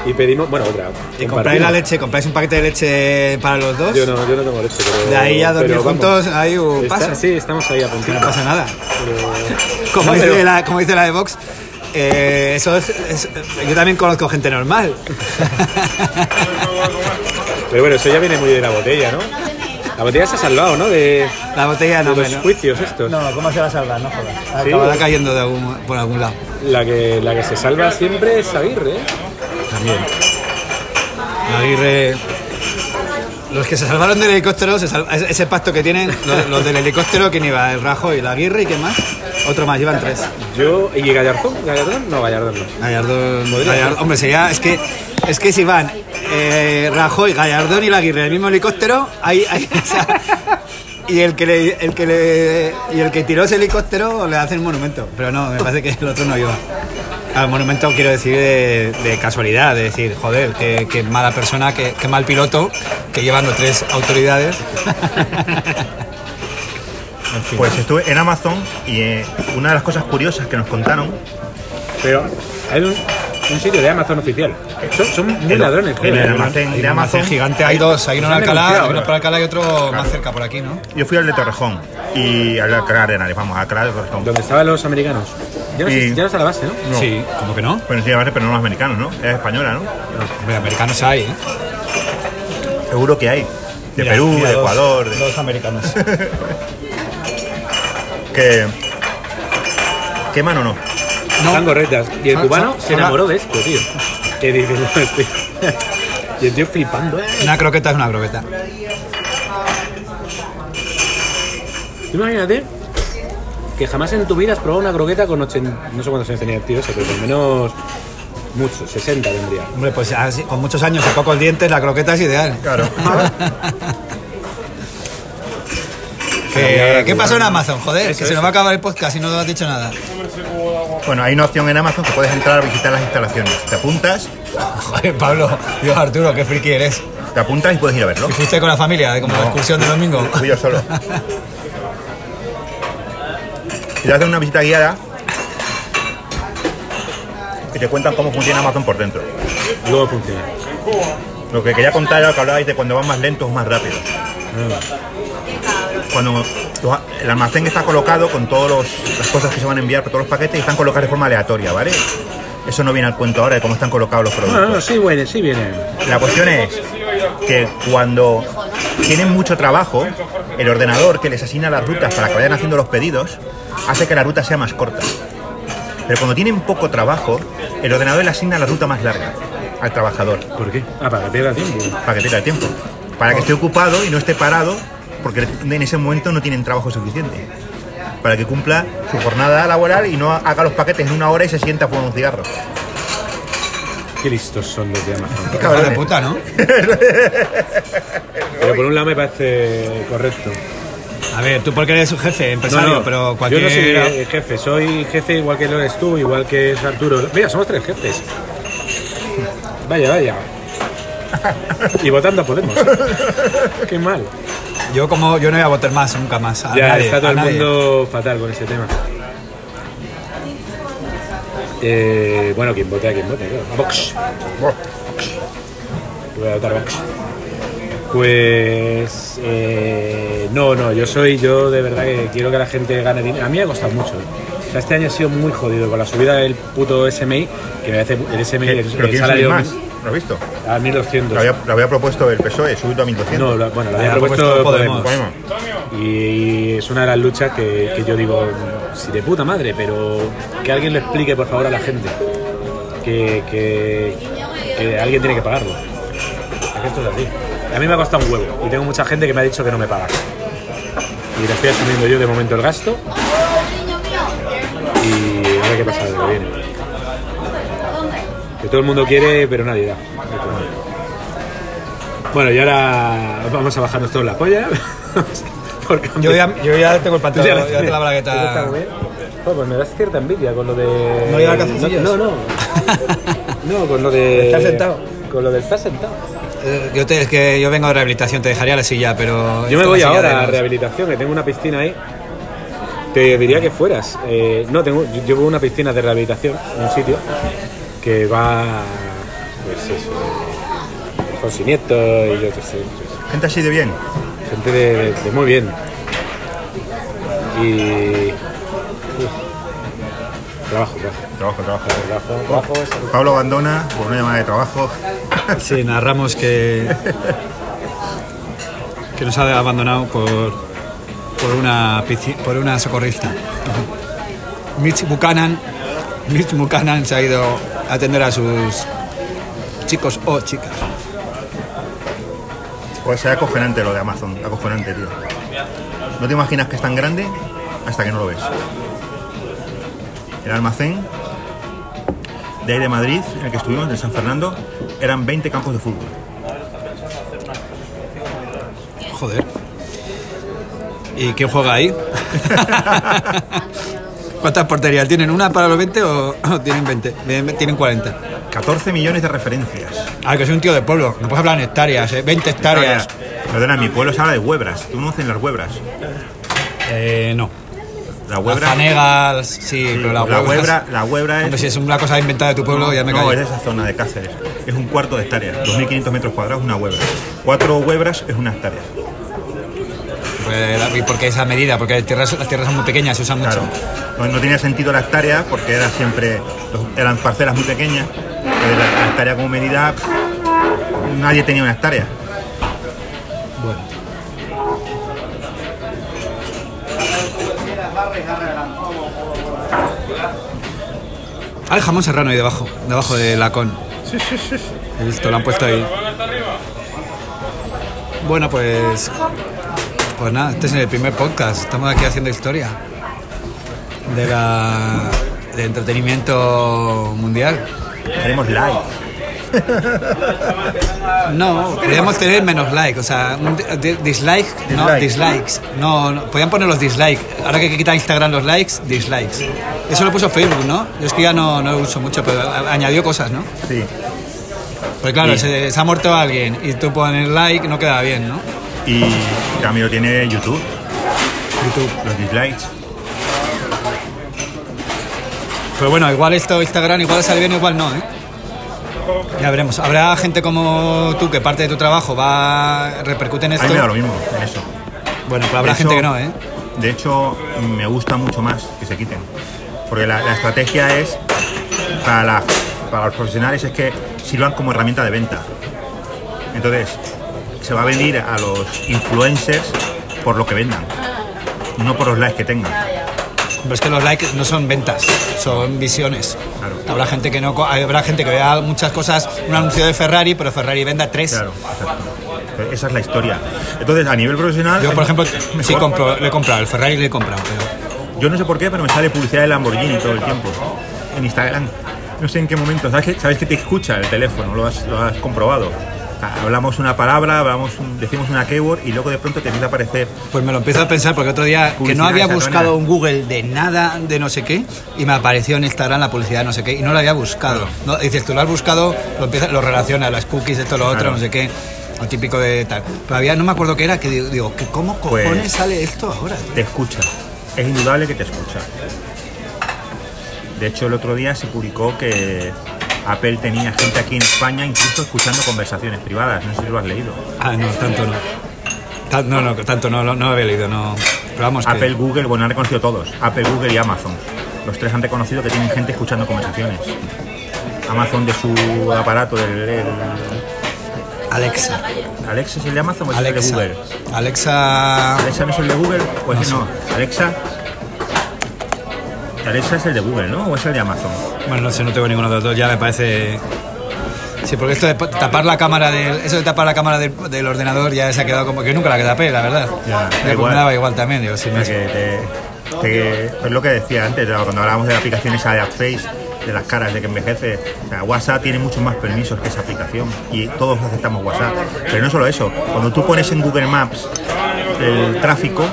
Y pedimos, bueno, otra. Y compráis la leche, compráis un paquete de leche para los dos. Yo no, yo no tengo leche, pero. De ahí a dormir pero vamos, juntos, ahí uh, está- pasa. Sí, estamos ahí a puntito. No pasa nada. Pero- Como, No, dice, pero- la, como dice la de Vox, eh, eso es, es- yo también conozco gente normal. Pero bueno, eso ya viene muy de la botella, ¿no? La botella se ha salvado, ¿no? De, La botella no de los no. juicios estos. No, ¿cómo se va a salvar? No jodas. Sí. Acabará cayendo de algún, por algún lado. La que, la que se salva siempre es Aguirre, ¿eh? También. Aguirre. Los que se salvaron del helicóptero, se sal- ese pacto que tienen, los, los del helicóptero, ¿quién iba? El Rajo y la Aguirre y quién más? Otro más, llevan tres. Yo, ¿y Gallardón? ¿Gallardón? No, Gallardón no. Gallardón, Gallardón- hombre, sería, es que, es que si van eh, Rajoy, Gallardón y la Aguirre en el mismo helicóptero, hay, y el que le, el que le, y el que tiró ese helicóptero le hacen un monumento, pero no, me parece que el otro no iba. Al monumento quiero decir de, de casualidad, de decir, joder, qué, qué mala persona, qué, qué mal piloto, que llevando tres autoridades. en fin. Pues estuve en Amazon y eh, una de las cosas curiosas que nos contaron Pero hay un, un sitio de Amazon oficial. Son, son muy El- ladrones, en el de Amazon gigante, hay dos, hay uno en Alcalá, hay uno ¿no? por Alcalá y otro más cerca por aquí, ¿no? Yo fui al de Torrejón y al de Alcalá de Henares, vamos, a Alcalá de Torrejón. Donde estaban los americanos. Ya no, Y- ya no está la base, ¿no? No. Sí, ¿cómo que no? Bueno, sí, vale, pero no los americanos, ¿no? Es española, ¿no? Hombre, americanos hay, ¿eh? Seguro que hay. De Mira, Perú, mira, de dos- Ecuador, de- Dos americanos. que... ¿Queman o no? No. Están correctas. Y el cubano se enamoró de esto, tío. Que dice, no, tío. Y el tío flipando, ¿eh? Una croqueta es una croqueta. Tú Imagínate que jamás en tu vida has probado una croqueta con 80... No sé cuántos años tenía el tío ese, pero por lo menos... Muchos, 60 tendría. Hombre, pues así, con muchos años y pocos dientes, la croqueta es ideal. Claro. Que- ¿Qué pasó en Amazon? Joder, Eso que se nos va a acabar el podcast y no has dicho nada. bueno, hay una opción en Amazon que puedes entrar a visitar las instalaciones. Te apuntas, Joder, Pablo, Dios Arturo, qué friki eres. te apuntas y puedes ir a verlo. ¿Y fuiste con la familia, eh, como la excursión de domingo? Fui yo solo. Y te hacen una visita guiada y te cuentan cómo funciona Amazon por dentro. Y luego funciona. Lo que quería contar era lo que hablabais de cuando van más lentos o más rápidos. Cuando tu- el almacén está colocado con todas las cosas que se van a enviar por todos los paquetes y están colocados de forma aleatoria, ¿vale? Eso no viene al cuento ahora de cómo están colocados los No, no, no, productos. sí viene, sí viene. La cuestión es que cuando tienen mucho trabajo, el ordenador que les asigna las rutas para que vayan haciendo los pedidos hace que la ruta sea más corta. Pero cuando tienen poco trabajo, el ordenador le asigna la ruta más larga al trabajador ¿Por qué? Ah, para que pierda tiempo. para que tenga tiempo. Para que esté ocupado y no esté parado porque en ese momento no tienen trabajo suficiente. Para que cumpla su jornada laboral y no haga los paquetes en una hora y se sienta a fumar un cigarro. Qué listos son los de Amazon. Qué cabrones. de puta, ¿no? Pero por un lado me parece correcto. A ver, tú porque eres un jefe, empresario, pero cualquier... Yo no soy eh, jefe, soy jefe igual que lo eres tú, igual que es Arturo. Mira, somos tres jefes. Vaya, vaya. Y votando a Podemos. Qué mal. Yo como yo no voy a votar más, nunca más. A ya nadie, está todo el nadie. mundo fatal con ese tema. Eh, bueno, quien vote a quien vote, claro. Vox. Vox. Voy a votar Vox. Pues eh, no, no, yo soy, yo de verdad que quiero que la gente gane dinero. A mí me ha costado mucho. O sea, este año ha sido muy jodido con la subida del puto SMI, que me hace el SMI, el, Pero el ¿quién salario más? ¿Lo has visto? a 1200. Lo había, lo había propuesto el PSOE, subido a 1200. No, bueno, lo había Había propuesto Podemos. Podemos. Y es una de las luchas que, que yo digo, si de puta madre, pero que alguien le explique por favor a la gente que, que, que alguien tiene que pagarlo. Es que esto es así. A mí me ha costado un huevo y tengo mucha gente que me ha dicho que no me paga. Y le estoy asumiendo yo de momento el gasto Que todo el mundo quiere, pero nadie da. Bueno, y ahora vamos a bajarnos todos la polla. Porque Yo ya, yo ya tengo el pantalón, ya ya tengo la bragueta... Joder, pues me das cierta envidia con lo de. ¿No llevar calzoncillos? No, no. No, con lo de. Estar sentado. Con lo de estar sentado. eh, yo te, es que yo vengo de rehabilitación, te dejaría la silla, pero. Yo me voy ahora a rehabilitación, que tengo una piscina ahí. Te diría que fueras. Eh, no, tengo, yo llevo una piscina de rehabilitación en un sitio que va. Pues eso. Con sin nietos y yo qué sé. pues, Gente así de bien. gente de, de- de muy bien. Y. uf, trabajo, trabajo. Trabajo, trabajo. Trabajo, algo- Pablo abandona por una llamada de trabajo. Sí, narramos que. que nos ha abandonado por. por una, por una socorrista. Mitch Buchanan. Mitch Buchanan se ha ido atender a sus chicos o chicas. Pues es acojonante lo de Amazon, acojonante, tío. No te imaginas que es tan grande hasta que no lo ves. El almacén de ahí de Madrid, en el que estuvimos, de San Fernando, eran 20 campos de fútbol. Joder. ¿Y quién juega ahí? ¿Cuántas porterías? ¿Tienen una para los 20 o o tienen 20? Bien, Tienen 40. 14 millones de referencias. Ah, que soy un tío de pueblo. No puedes hablar en hectáreas, ¿eh? 20 hectáreas. Perdona, mi pueblo se habla de huebras. ¿Tú no conoces las huebras? Eh, no. La Las huebra. fanegas, sí, sí, pero la, la huebras- huebra, la huebra Hombre, es. si es una cosa inventada de tu pueblo, ya me no, callo. es esa zona de Cáceres. Es un cuarto de hectárea. 2.500 metros cuadrados, una huebra. Cuatro huebras es una hectárea. Pues, la- ¿Y por qué esa medida? Porque las tierras, las tierras son muy pequeñas, se usan mucho. No, no tenía sentido la hectárea porque era siempre, eran parcelas muy pequeñas. La, la hectárea como medida, nadie tenía una hectárea. Bueno. Hay jamón serrano ahí debajo, debajo de la con. He visto, lo han puesto ahí. Bueno, pues. Pues nada, este es el primer podcast. Estamos aquí haciendo historia. De la. de entretenimiento mundial. Tenemos like. No, podríamos tener menos like, o sea, un di- di- dislike, no, Dislike. dislikes. No, no, podían poner los dislikes. Ahora que quita Instagram los likes, dislikes. Eso lo puso Facebook, ¿no? Yo es que ya no, no lo uso mucho, pero a- añadió cosas, ¿no? Sí. Porque claro, Sí. se, se ha muerto alguien y tú pones like, no queda bien, ¿no? Y también lo tiene YouTube, YouTube. los dislikes. Pero bueno, igual esto Instagram, igual sale bien, igual no, ¿eh? Ya veremos. Habrá gente como tú que parte de tu trabajo va repercute en A esto. mí me da lo mismo en eso. Bueno, pero habrá De gente hecho- que no, ¿eh? De hecho, me gusta mucho más que se quiten. Porque la, la estrategia es, para, la- para los profesionales, es que sirvan como herramienta de venta. Entonces, se va a venir a los influencers por lo que vendan, no por los likes que tengan. Pero es que los likes no son ventas, son visiones. Claro. Habrá gente que no, habrá gente que vea muchas cosas, un anuncio de Ferrari, pero Ferrari venda tres. Claro, exacto. Esa es la historia. Entonces, a nivel profesional. Yo, por ejemplo, sí compro, le he comprado, el Ferrari le he comprado, pero Yo no sé por qué, pero me sale publicidad de Lamborghini todo el tiempo. En Instagram. No sé en qué momento. ¿Sabes que, sabes que te escucha el teléfono? Lo has, lo has comprobado. Sea, hablamos una palabra, hablamos un- decimos una keyword y luego de pronto te empieza a aparecer. pues me lo empiezo a pensar porque otro día que no había buscado un Google de nada de no sé qué y me apareció en Instagram la publicidad de no sé qué y no lo había buscado. No, dices, tú lo has buscado, lo, empieza, lo relaciona, las cookies, esto, lo otro, no sé qué, lo típico de tal. Había, no me acuerdo qué era, que digo, digo, ¿que ¿cómo cojones Pues- sale esto ahora? tío? Te escucha. Es indudable que te escucha. De hecho, el otro día se publicó que Apple tenía gente aquí en España incluso escuchando conversaciones privadas. No sé si lo has leído. Ah, no, tanto no. Tan- no, no, tanto no, no, no lo había leído, no. Pero vamos, que- Apple, Google, bueno, han reconocido todos. Apple, Google y Amazon. Los tres han reconocido que tienen gente escuchando conversaciones. Amazon de su aparato, del, Alexa. Alexa es el de Amazon o es el de. Google. Alexa. Alexa no es el de Google, pues No no. Alexa. Alexa es el de Google, ¿no? ¿O es el de Amazon? Bueno, no sé, no tengo ninguno de los dos, ya me parece. Sí, porque esto de pa- tapar la cámara del. Eso de tapar la cámara del, del ordenador ya se ha quedado como que nunca la que tapé, la verdad. Ya, da Ya, igual. Me daba igual también, digo, sí, pues lo que decía antes, cuando hablábamos de la aplicación esa de AppFace, de las caras, de que envejece. O sea, WhatsApp tiene muchos más permisos que esa aplicación y todos aceptamos WhatsApp. Pero no solo eso, cuando tú pones en Google Maps el tráfico,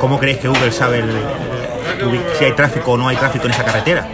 ¿cómo creéis que Google sabe el- el- si hay tráfico o no hay tráfico en esa carretera?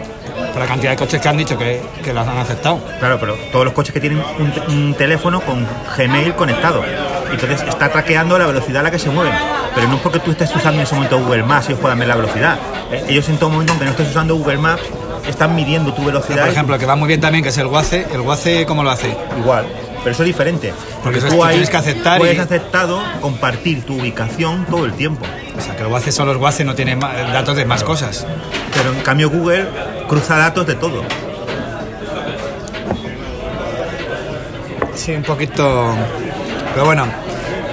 Por la cantidad de coches que han dicho que, que las han aceptado. Claro, pero todos los coches que tienen un, te- un teléfono con Gmail conectado. Entonces está traqueando la velocidad a la que se mueven. Pero no es porque tú estés usando en ese momento Google Maps, ellos puedan ver la velocidad. Eh, Ellos en todo momento, aunque no estés usando Google Maps, están midiendo tu velocidad. Por y- ejemplo, que va muy bien también, que es el Waze. ¿El Waze cómo lo hace? Igual. Pero eso es diferente. Porque tú tú ahí tienes que aceptar puedes y- aceptado compartir tu ubicación todo el tiempo. O sea, que el Waze solo el Waze no tiene datos de más cosas. Pero en cambio Google cruza datos de todo. Sí, un poquito. Pero bueno,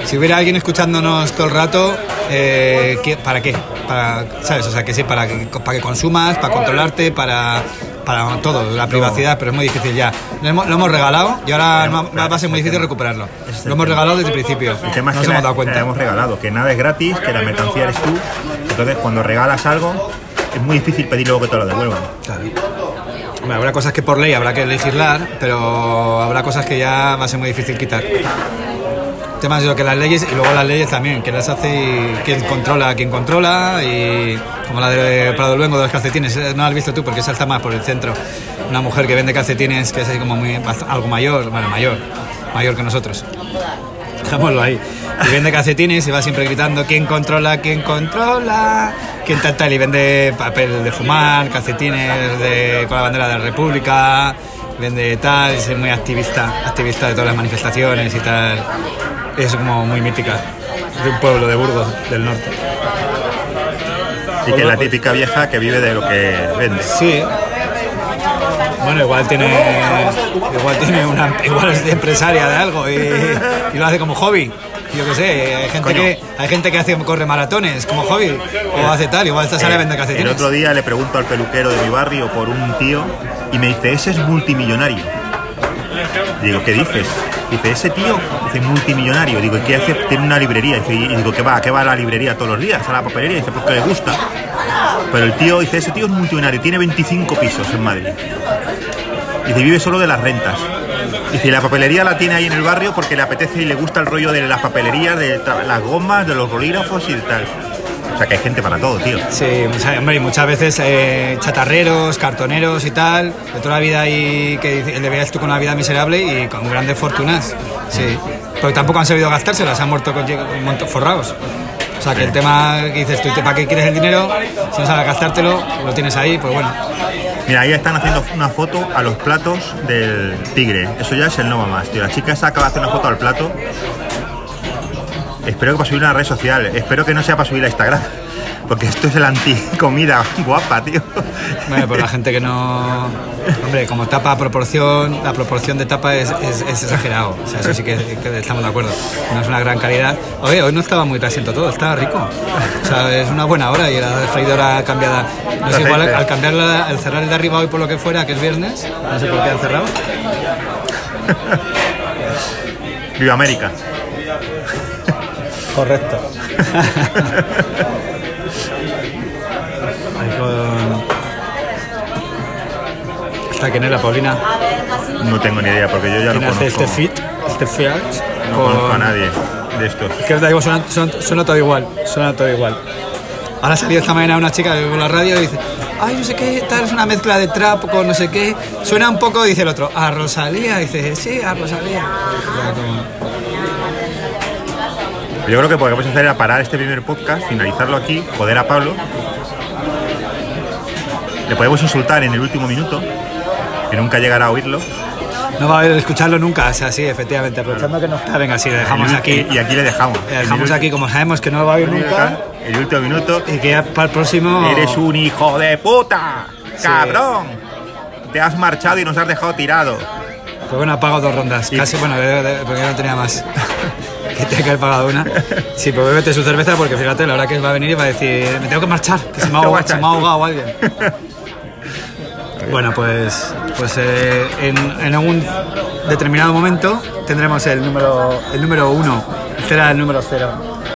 si hubiera alguien escuchándonos todo el rato, eh, ¿qué- ¿para qué? Para, ¿Sabes? O sea, que sí, para que, para que consumas, para controlarte, para, para todo, la privacidad, pero es muy difícil ya. Lo hemos, lo hemos regalado y ahora Claro, va- claro, va a ser muy difícil tema. recuperarlo. Lo hemos regalado desde el principio. El tema es no que nos hemos dado cuenta. hemos regalado, que nada es gratis, que la mercancía eres tú. Entonces cuando regalas algo, es muy difícil pedir luego que te lo devuelvan. Claro. Habrá cosas que por ley habrá que legislar, pero habrá cosas que ya va a ser muy difícil quitar. Temas de lo que las leyes y luego las leyes también, quién las hace y quién controla quién controla y como la de Prado Luengo de los calcetines, eh, no la has visto tú porque esa está más por el centro. Una mujer que vende calcetines que es así como muy algo mayor, bueno, mayor, mayor que nosotros. Dejémoslo ahí. Y vende calcetines y va siempre gritando quién controla, quién controla, quién tal tal y vende papel de fumar, calcetines de, con la bandera de la República, vende tal, es muy activista, activista de todas las manifestaciones y tal. Es como muy mítica de un pueblo de Burgos del norte. Y que es la típica vieja que vive de lo que vende. Sí. Bueno, igual tiene igual tiene una igual es empresaria de algo y, y lo hace como hobby. Yo qué sé, hay gente Coño. que hay gente que hace corre maratones como hobby o hace tal, igual esta sale Eh, el calcetines. otro día le pregunto al peluquero de mi barrio por un tío y me dice, ese es multimillonario. Digo, ¿qué dices? Dice, ese tío dice multimillonario. Digo, ¿y qué hace? Tiene una librería. Dice, y digo, ¿qué va? ¿A qué va a la librería todos los días? ¿A la papelería? Dice, pues que le gusta. Pero el tío dice, ese tío es multimillonario, tiene 25 pisos en Madrid. Dice, vive solo de las rentas. Dice, y la papelería la tiene ahí en el barrio porque le apetece y le gusta el rollo de las papelerías, de las gomas, de los bolígrafos y de tal. O sea que hay gente para todo, tío. Sí, hombre, y muchas veces eh, chatarreros, cartoneros y tal, de toda la vida ahí que le veas tú con una vida miserable y con grandes fortunas. Sí, porque tampoco han sabido gastárselas, han muerto con, montón forrados. O sea que el tema que dices tú, ¿para qué quieres el dinero? Si no sabes gastártelo, lo tienes ahí, pues bueno. Mira, ahí están haciendo una foto a los platos del tigre. Eso ya es el no más, tío. La chica esa acaba de hacer una foto al plato. Espero que para subir a una red social. Espero que no sea para subir a Instagram. Porque esto es el anti-comida guapa, tío. Bueno, pues la gente que no... Hombre, como tapa proporción, la proporción de tapa es, es, es exagerado. O sea, eso sí que, que estamos de acuerdo. No es una gran calidad. Oye, hoy no estaba muy grasiento todo, estaba rico. O sea, es una buena hora y la freidora cambiada. No sé, igual al cambiarla, al cerrar el de arriba hoy por lo que fuera, que es viernes, no sé por qué han cerrado. Viva América. Correcto. Con... ¿Esta quién es la Paulina? No tengo ni idea, porque yo ya no ¿Quién hace conozco, este fit? Este fiat. no conozco a nadie de estos. Es que da igual, suena, suena- suena todo igual, suena todo igual. Ahora salió esta mañana una chica con la radio y dice, ay, no sé qué, tal, es una mezcla de trap con no sé qué. Suena un poco, dice el otro, a Rosalía. Dice, sí, a Rosalía. Ya, como- Yo creo que lo que podemos hacer era parar este primer podcast, finalizarlo aquí, joder a Pablo. Le podemos insultar en el último minuto, que nunca llegará a oírlo. No va a haber escucharlo nunca, o sea, sí, efectivamente. Aprovechando que no está, venga, sí, le dejamos aquí. Y aquí le dejamos. Le dejamos aquí, como sabemos que no lo va a oír nunca. El último minuto. Y que ya para el próximo. Eres un hijo de puta, cabrón. Te has marchado y nos has dejado tirado. Pues bueno, ha pagado dos rondas. Y- Casi, bueno, porque no tenía más. que tenía que haber pagado una. Sí, pues bébete su cerveza porque fíjate, la hora que va a venir y va a decir, me tengo que marchar, que se me ha ahogado, se me ha marchar. ahogado alguien. Bueno, pues, pues eh, en, en algún determinado momento tendremos el número, el número uno. Este era el número cero.